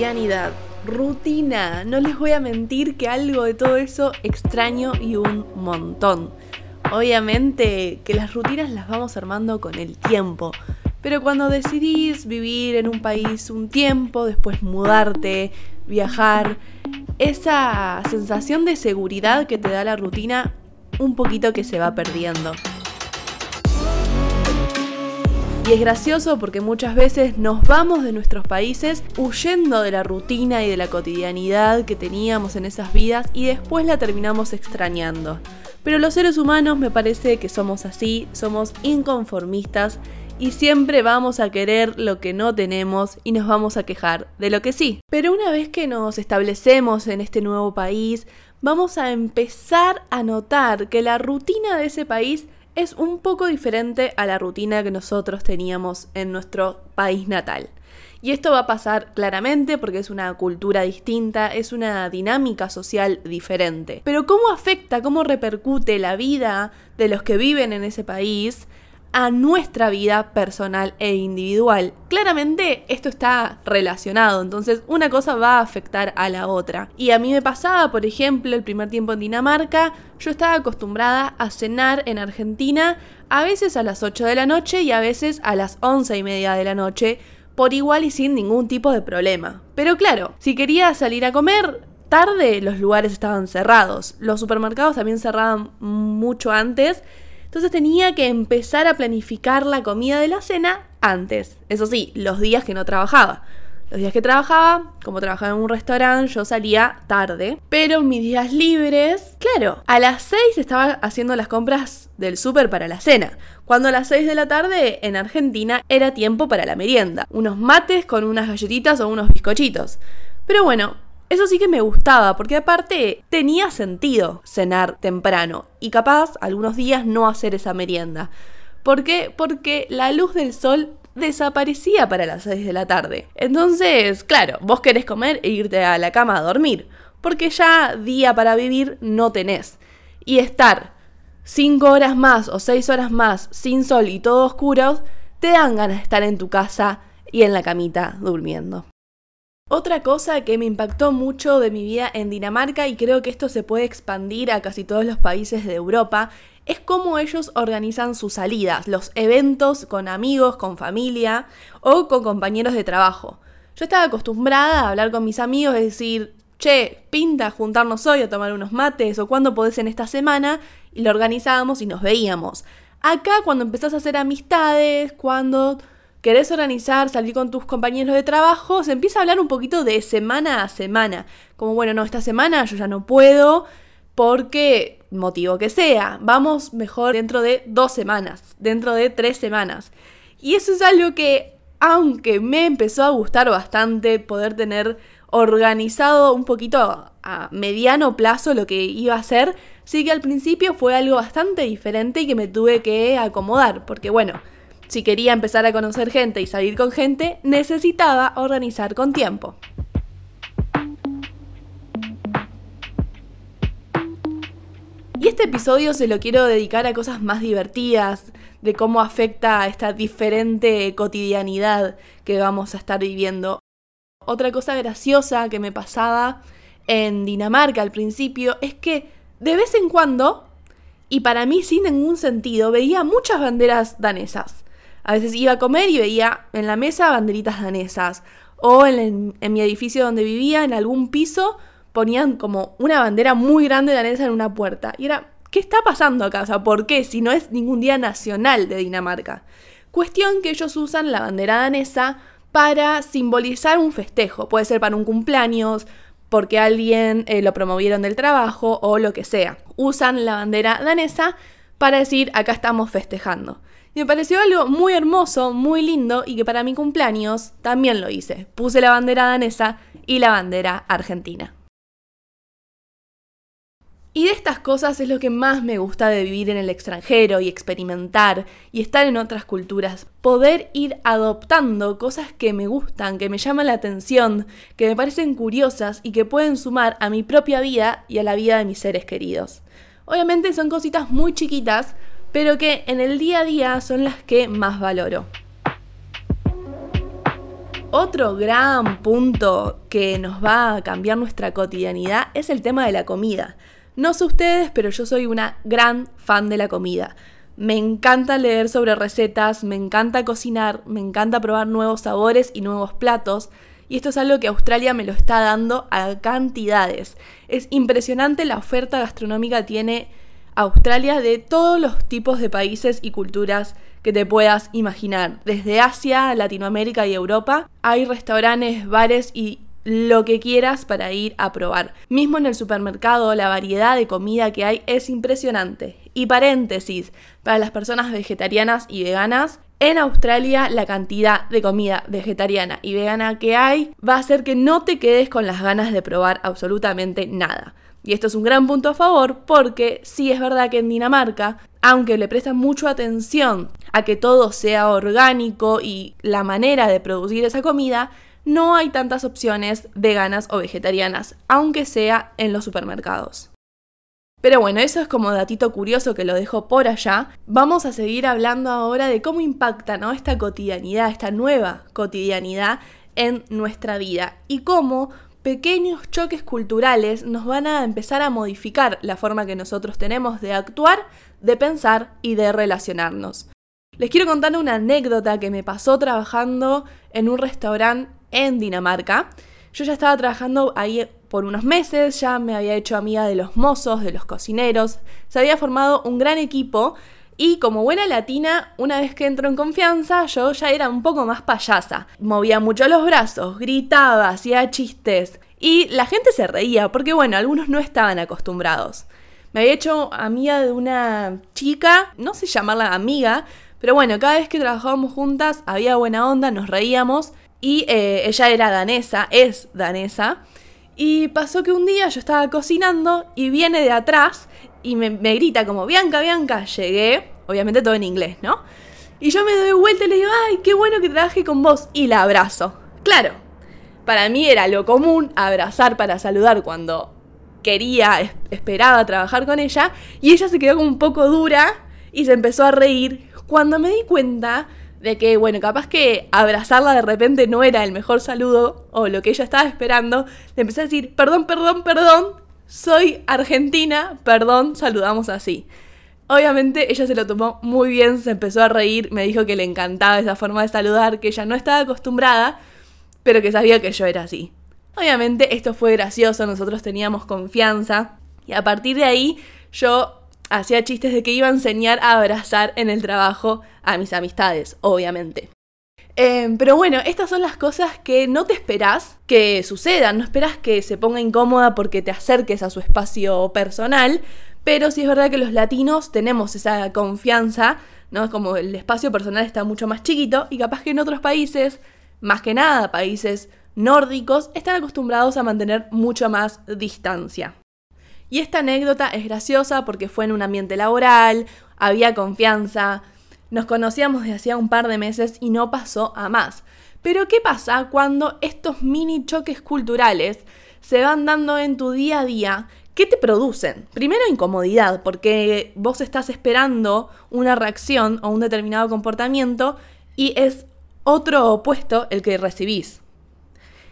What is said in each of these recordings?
cotidianidad, rutina. No les voy a mentir que algo de todo eso extraño y un montón. Obviamente que las rutinas las vamos armando con el tiempo. Pero cuando decidís vivir en un país un tiempo, después mudarte, viajar, esa sensación de seguridad que te da la rutina, un poquito que se va perdiendo. Y es gracioso porque muchas veces nos vamos de nuestros países huyendo de la rutina y de la cotidianidad que teníamos en esas vidas y después la terminamos extrañando. Pero los seres humanos me parece que somos así, somos inconformistas y siempre vamos a querer lo que no tenemos y nos vamos a quejar de lo que sí. Pero una vez que nos establecemos en este nuevo país, vamos a empezar a notar que la rutina de ese país es un poco diferente a la rutina que nosotros teníamos en nuestro país natal. Y esto va a pasar claramente porque es una cultura distinta, es una dinámica social diferente. Pero ¿cómo afecta, cómo repercute la vida de los que viven en ese país a nuestra vida personal e individual. Claramente esto está relacionado, entonces una cosa va a afectar a la otra. Y a mí me pasaba, por ejemplo, el primer tiempo en Dinamarca, yo estaba acostumbrada a cenar en Argentina a veces a las 8 de la noche y a veces a las 11 y media de la noche, por igual y sin ningún tipo de problema. Pero claro, si quería salir a comer, tarde los lugares estaban cerrados, los supermercados también cerraban mucho antes, entonces tenía que empezar a planificar la comida de la cena antes. Eso sí, los días que no trabajaba. Los días que trabajaba, como trabajaba en un restaurante, yo salía tarde. Pero mis días libres, claro, a las 6 estaba haciendo las compras del súper para la cena. Cuando a las 6 de la tarde en Argentina era tiempo para la merienda. Unos mates con unas galletitas o unos bizcochitos. Pero bueno, eso sí que me gustaba, porque aparte tenía sentido cenar temprano y capaz algunos días no hacer esa merienda. ¿Por qué? Porque la luz del sol desaparecía para las 6 de la tarde. Entonces, claro, vos querés comer e irte a la cama a dormir, porque ya día para vivir no tenés. Y estar 5 horas más o 6 horas más sin sol y todo oscuro, te dan ganas de estar en tu casa y en la camita durmiendo. Otra cosa que me impactó mucho de mi vida en Dinamarca y creo que esto se puede expandir a casi todos los países de Europa es cómo ellos organizan sus salidas, los eventos con amigos, con familia o con compañeros de trabajo. Yo estaba acostumbrada a hablar con mis amigos, es decir, che, pinta juntarnos hoy a tomar unos mates o cuando podés en esta semana y lo organizábamos y nos veíamos. Acá cuando empezás a hacer amistades, cuando querés organizar, salir con tus compañeros de trabajo, se empieza a hablar un poquito de semana a semana. Como, bueno, no, esta semana yo ya no puedo porque motivo que sea. Vamos mejor dentro de dos semanas, dentro de tres semanas. Y eso es algo que, aunque me empezó a gustar bastante poder tener organizado un poquito a mediano plazo lo que iba a hacer, sí que al principio fue algo bastante diferente y que me tuve que acomodar, porque bueno, si quería empezar a conocer gente y salir con gente, necesitaba organizar con tiempo. Y este episodio se lo quiero dedicar a cosas más divertidas, de cómo afecta a esta diferente cotidianidad que vamos a estar viviendo. Otra cosa graciosa que me pasaba en Dinamarca al principio es que de vez en cuando, y para mí sin ningún sentido, veía muchas banderas danesas. A veces iba a comer y veía en la mesa banderitas danesas. O en, mi edificio donde vivía, en algún piso, ponían como una bandera muy grande danesa en una puerta. Y era, ¿qué está pasando acá? O sea, ¿por qué? Si no es ningún día nacional de Dinamarca. Cuestión que ellos usan la bandera danesa para simbolizar un festejo. Puede ser para un cumpleaños, porque alguien eh, lo promovieron del trabajo o lo que sea. Usan la bandera danesa para decir acá estamos festejando. Y me pareció algo muy hermoso, muy lindo y que para mi cumpleaños también lo hice. Puse la bandera danesa y la bandera argentina. Y de estas cosas es lo que más me gusta de vivir en el extranjero y experimentar y estar en otras culturas. Poder ir adoptando cosas que me gustan, que me llaman la atención, que me parecen curiosas y que pueden sumar a mi propia vida y a la vida de mis seres queridos. Obviamente son cositas muy chiquitas, pero que en el día a día son las que más valoro. Otro gran punto que nos va a cambiar nuestra cotidianidad es el tema de la comida. No sé ustedes, pero yo soy una gran fan de la comida. Me encanta leer sobre recetas, me encanta cocinar, me encanta probar nuevos sabores y nuevos platos. Y esto es algo que Australia me lo está dando a cantidades. Es impresionante la oferta gastronómica tiene Australia de todos los tipos de países y culturas que te puedas imaginar. Desde Asia, Latinoamérica y Europa hay restaurantes, bares y lo que quieras para ir a probar. Mismo en el supermercado, la variedad de comida que hay es impresionante. Y paréntesis, para las personas vegetarianas y veganas, en Australia la cantidad de comida vegetariana y vegana que hay va a hacer que no te quedes con las ganas de probar absolutamente nada. Y esto es un gran punto a favor porque sí es verdad que en Dinamarca, aunque le prestan mucho atención a que todo sea orgánico y la manera de producir esa comida, no hay tantas opciones veganas o vegetarianas, aunque sea en los supermercados. Pero bueno, eso es como datito curioso que lo dejo por allá. Vamos a seguir hablando ahora de cómo impacta ¿no? esta cotidianidad, esta nueva cotidianidad en nuestra vida y cómo pequeños choques culturales nos van a empezar a modificar la forma que nosotros tenemos de actuar, de pensar y de relacionarnos. Les quiero contar una anécdota que me pasó trabajando en un restaurante en Dinamarca. Yo ya estaba trabajando ahí por unos meses, ya me había hecho amiga de los mozos, de los cocineros, se había formado un gran equipo y como buena latina, una vez que entro en confianza, yo ya era un poco más payasa. Movía mucho los brazos, gritaba, hacía chistes. Y la gente se reía, porque bueno, algunos no estaban acostumbrados. Me había hecho amiga de una chica, no sé llamarla amiga, pero bueno, cada vez que trabajábamos juntas había buena onda, nos reíamos. Y eh, ella era danesa, es danesa. Y pasó que un día yo estaba cocinando y viene de atrás y me, grita como, Bianca, Bianca, llegué, obviamente todo en inglés, ¿no? Y yo me doy vuelta y le digo, ay, qué bueno que trabajé con vos. Y la abrazo. Claro, para mí era lo común abrazar para saludar cuando quería, esperaba trabajar con ella. Y ella se quedó como un poco dura y se empezó a reír. Cuando me di cuenta de que, bueno, capaz que abrazarla de repente no era el mejor saludo o lo que ella estaba esperando, le empecé a decir, perdón, perdón, perdón, soy argentina, perdón, saludamos así. Obviamente ella se lo tomó muy bien, se empezó a reír, me dijo que le encantaba esa forma de saludar, que ella no estaba acostumbrada, pero que sabía que yo era así. Obviamente esto fue gracioso, nosotros teníamos confianza y a partir de ahí yo hacía chistes de que iba a enseñar a abrazar en el trabajo a mis amistades, obviamente. Em, pero bueno, estas son las cosas que no te esperas que sucedan, no esperas que se ponga incómoda porque te acerques a su espacio personal, pero sí es verdad que los latinos tenemos esa confianza, ¿no? Como el espacio personal está mucho más chiquito y capaz que en otros países, más que nada países nórdicos, están acostumbrados a mantener mucho más distancia. Y esta anécdota es graciosa porque fue en un ambiente laboral, había confianza, nos conocíamos desde hacía un par de meses y no pasó a más. Pero ¿qué pasa cuando estos mini choques culturales se van dando en tu día a día? ¿Qué te producen? Primero incomodidad, porque vos estás esperando una reacción o un determinado comportamiento y es otro opuesto el que recibís.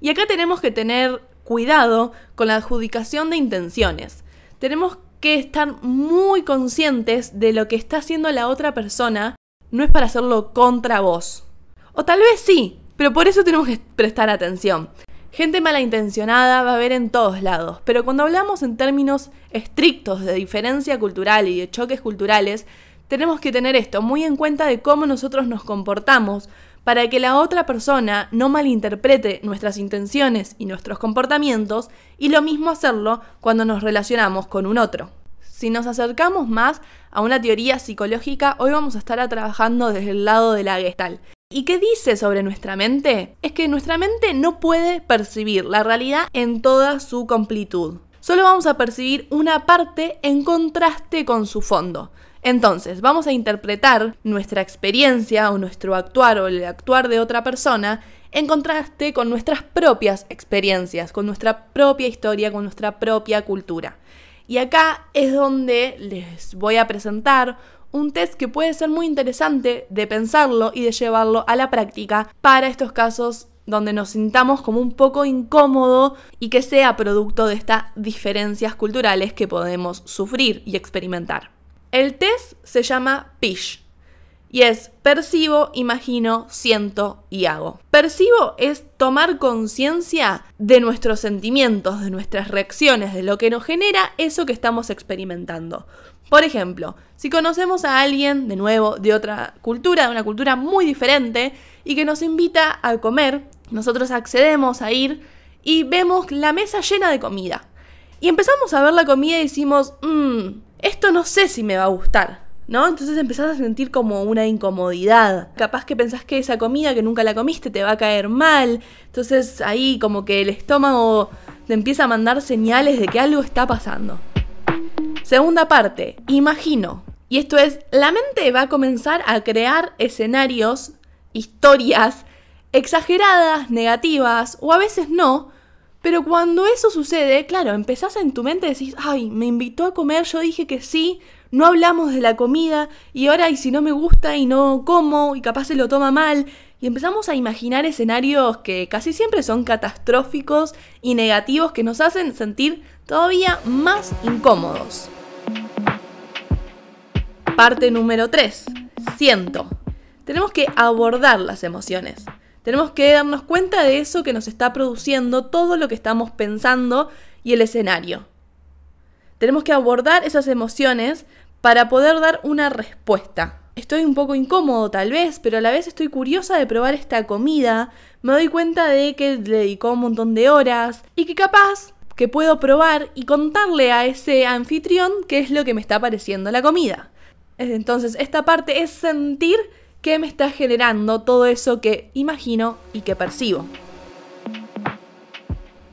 Y acá tenemos que tener cuidado con la adjudicación de intenciones. Tenemos que estar muy conscientes de lo que está haciendo la otra persona no es para hacerlo contra vos. O tal vez sí, pero por eso tenemos que prestar atención. Gente malintencionada va a haber en todos lados, pero cuando hablamos en términos estrictos de diferencia cultural y de choques culturales, tenemos que tener esto muy en cuenta de cómo nosotros nos comportamos para que la otra persona no malinterprete nuestras intenciones y nuestros comportamientos y lo mismo hacerlo cuando nos relacionamos con un otro. Si nos acercamos más a una teoría psicológica, hoy vamos a estar trabajando desde el lado de la gestal. ¿Y qué dice sobre nuestra mente? Es que nuestra mente no puede percibir la realidad en toda su completud. Solo vamos a percibir una parte en contraste con su fondo. Entonces, vamos a interpretar nuestra experiencia o nuestro actuar o el actuar de otra persona en contraste con nuestras propias experiencias, con nuestra propia historia, con nuestra propia cultura. Y acá es donde les voy a presentar un test que puede ser muy interesante de pensarlo y de llevarlo a la práctica para estos casos donde nos sintamos como un poco incómodo y que sea producto de estas diferencias culturales que podemos sufrir y experimentar. El test se llama PISH y es percibo, imagino, siento y hago. Percibo es tomar conciencia de nuestros sentimientos, de nuestras reacciones, de lo que nos genera eso que estamos experimentando. Por ejemplo, si conocemos a alguien, de nuevo, de otra cultura, de una cultura muy diferente, y que nos invita a comer, nosotros accedemos a ir y vemos la mesa llena de comida. Y empezamos a ver la comida y decimos, mmm, esto no sé si me va a gustar. ¿No? Entonces empezás a sentir como una incomodidad. Capaz que pensás que esa comida que nunca la comiste te va a caer mal. Entonces ahí como que el estómago te empieza a mandar señales de que algo está pasando. Segunda parte, imagino. Y esto es, la mente va a comenzar a crear escenarios, historias exageradas, negativas, o a veces no, pero cuando eso sucede, claro, empezás en tu mente decís, ay, me invitó a comer, yo dije que sí, no hablamos de la comida, y ahora y si no me gusta y no como, y capaz se lo toma mal, y empezamos a imaginar escenarios que casi siempre son catastróficos y negativos que nos hacen sentir todavía más incómodos. Parte número 3. Siento. Tenemos que abordar las emociones. Tenemos que darnos cuenta de eso que nos está produciendo todo lo que estamos pensando y el escenario. Tenemos que abordar esas emociones para poder dar una respuesta. Estoy un poco incómodo tal vez, pero a la vez estoy curiosa de probar esta comida. Me doy cuenta de que le dedicó un montón de horas y que capaz que puedo probar y contarle a ese anfitrión qué es lo que me está pareciendo la comida. Entonces, esta parte es sentir qué me está generando todo eso que imagino y que percibo.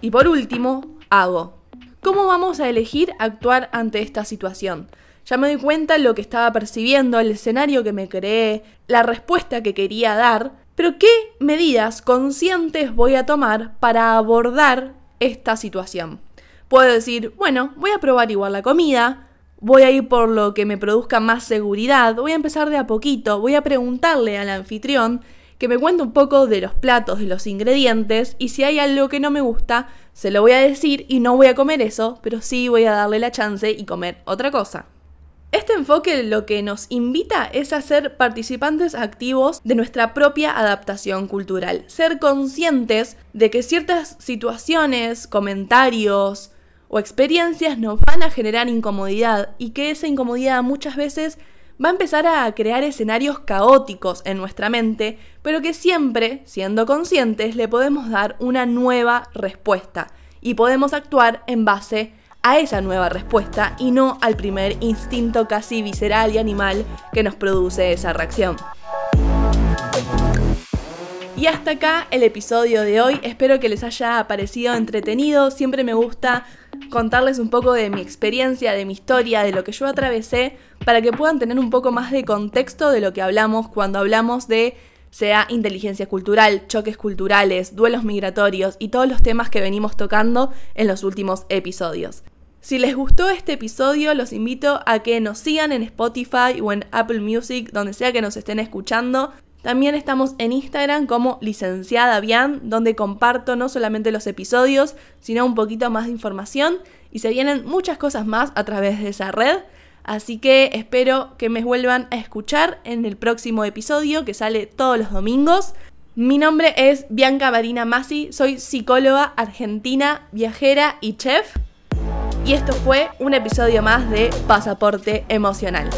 Y por último, hago. ¿Cómo vamos a elegir actuar ante esta situación? Ya me doy cuenta lo que estaba percibiendo, el escenario que me creé, la respuesta que quería dar, pero ¿qué medidas conscientes voy a tomar para abordar esta situación? Puedo decir, bueno, voy a probar igual la comida, voy a ir por lo que me produzca más seguridad, voy a empezar de a poquito, voy a preguntarle al anfitrión que me cuente un poco de los platos, de los ingredientes, y si hay algo que no me gusta, se lo voy a decir y no voy a comer eso, pero sí voy a darle la chance y comer otra cosa. Este enfoque lo que nos invita es a ser participantes activos de nuestra propia adaptación cultural, ser conscientes de que ciertas situaciones, comentarios, o experiencias nos van a generar incomodidad y que esa incomodidad muchas veces va a empezar a crear escenarios caóticos en nuestra mente, pero que siempre, siendo conscientes, le podemos dar una nueva respuesta y podemos actuar en base a esa nueva respuesta y no al primer instinto casi visceral y animal que nos produce esa reacción. Y hasta acá el episodio de hoy. Espero que les haya parecido entretenido. Siempre me gusta contarles un poco de mi experiencia, de mi historia, de lo que yo atravesé, para que puedan tener un poco más de contexto de lo que hablamos cuando hablamos de sea inteligencia cultural, choques culturales, duelos migratorios y todos los temas que venimos tocando en los últimos episodios. Si les gustó este episodio, los invito a que nos sigan en Spotify o en Apple Music, donde sea que nos estén escuchando. También estamos en Instagram como licenciada Bian, donde comparto no solamente los episodios, sino un poquito más de información y se vienen muchas cosas más a través de esa red. Así que espero que me vuelvan a escuchar en el próximo episodio que sale todos los domingos. Mi nombre es Bianca Marina Masi, soy psicóloga argentina, viajera y chef. Y esto fue un episodio más de Pasaporte Emocional.